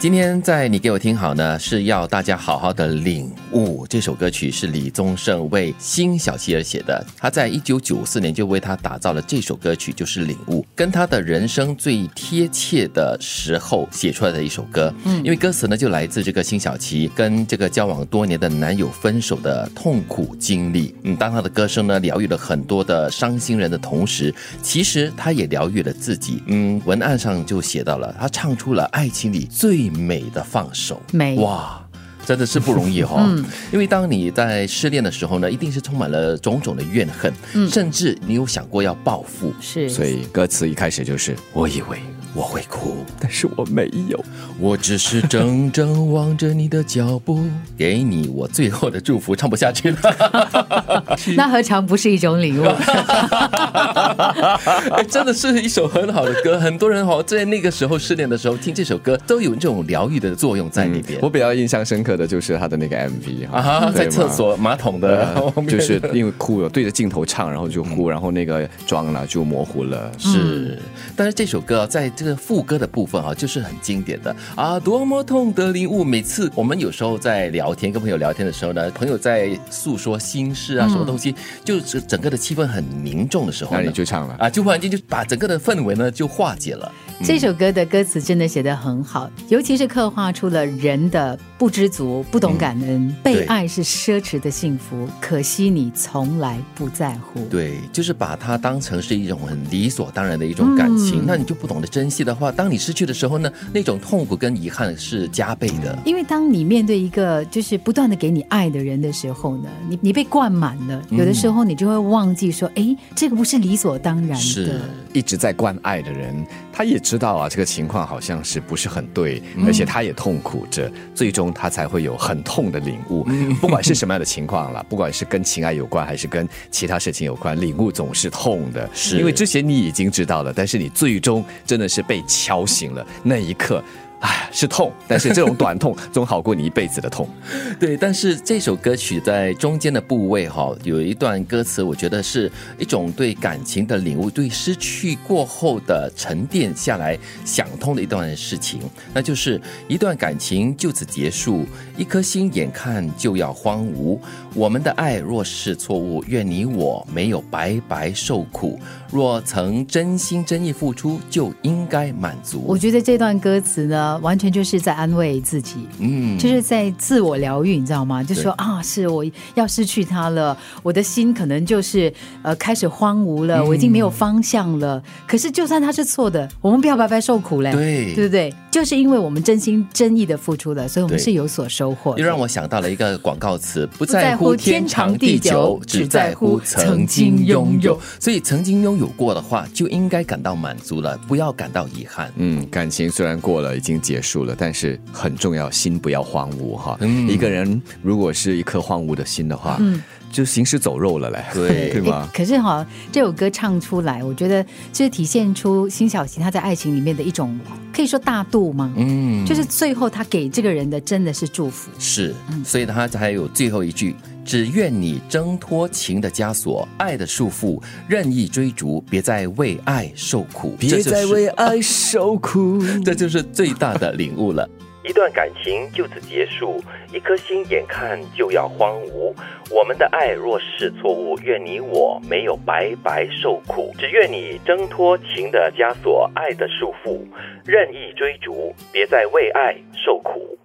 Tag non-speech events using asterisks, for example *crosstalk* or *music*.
今天在你给我听好呢，是要大家好好的领悟。这首歌曲是李宗盛为辛晓琪而写的，他在一九九四年就为他打造了这首歌曲，就是《领悟》，跟他的人生最贴切的时候写出来的一首歌。嗯，因为歌词呢就来自这个辛晓琪跟这个交往多年的男友分手的痛苦经历。嗯，当他的歌声呢疗愈了很多的伤心人的同时，其实他也疗愈了自己。嗯，文案上就写到了，他唱出了爱情里最。美的放手，美哇，真的是不容易哈。嗯，因为当你在失恋的时候呢，一定是充满了种种的怨恨，嗯，甚至你有想过要报复，是。所以歌词一开始就是我以为。我会哭，但是我没有。我只是怔怔望着你的脚步，给你我最后的祝福。唱不下去了，*laughs* 那何尝不是一种礼物？*laughs* 真的是一首很好的歌。很多人哦在那个时候失恋的时候听这首歌，都有这种疗愈的作用在里边。我比较印象深刻的就是他的那个 MV 啊，*laughs* 在厕所马桶的，就是因为哭了，对着镜头唱，然后就哭，然后那个妆呢就模糊了。是，但是这首歌在。这个副歌的部分啊，就是很经典的啊，多么痛的领悟。每次我们有时候在聊天，跟朋友聊天的时候呢，朋友在诉说心事啊，什么东西，就是整个的气氛很凝重的时候，那你就唱了啊，就忽然间就把整个的氛围呢就化解了。这首歌的歌词真的写得很好，尤其是刻画出了人的不知足、不懂感恩，被爱是奢侈的幸福，可惜你从来不在乎。对，就是把它当成是一种很理所当然的一种感情，那你就不懂得珍。戏的话，当你失去的时候呢，那种痛苦跟遗憾是加倍的。因为当你面对一个就是不断的给你爱的人的时候呢，你你被灌满了，有的时候你就会忘记说，哎，这个不是理所当然的。是一直在灌爱的人，他也知道啊，这个情况好像是不是很对，而且他也痛苦着，最终他才会有很痛的领悟。不管是什么样的情况了，不管是跟情爱有关还是跟其他事情有关，领悟总是痛的。是因为之前你已经知道了，但是你最终真的是。被敲醒了那一刻。唉，是痛，但是这种短痛 *laughs* 总好过你一辈子的痛。对，但是这首歌曲在中间的部位哈，有一段歌词，我觉得是一种对感情的领悟，对失去过后的沉淀下来想通的一段事情。那就是一段感情就此结束，一颗心眼看就要荒芜。我们的爱若是错误，愿你我没有白白受苦。若曾真心真意付出，就应该满足。我觉得这段歌词呢。完全就是在安慰自己，嗯，就是在自我疗愈，你知道吗？就说啊，是我要失去他了，我的心可能就是呃开始荒芜了，我已经没有方向了。可是就算他是错的，我们不要白白受苦嘞，对，对不对？就是因为我们真心真意的付出了，所以我们是有所收获。又让我想到了一个广告词：不在乎天长地久，只在乎曾经拥有。所以曾经拥有过的话，就应该感到满足了，不要感到遗憾。嗯，感情虽然过了，已经。结束了，但是很重要，心不要荒芜哈。一个人如果是一颗荒芜的心的话，嗯，就行尸走肉了嘞，对 *laughs* 对吗？可是哈，这首歌唱出来，我觉得就是体现出辛晓琪她在爱情里面的一种可以说大度吗？嗯，就是最后她给这个人的真的是祝福，是，所以她才有最后一句。只愿你挣脱情的枷锁，爱的束缚，任意追逐，别再为爱受苦。别再为爱受苦，*laughs* 这就是最大的领悟了。一段感情就此结束，一颗心眼看就要荒芜。我们的爱若是错误，愿你我没有白白受苦。只愿你挣脱情的枷锁，爱的束缚，任意追逐，别再为爱受苦。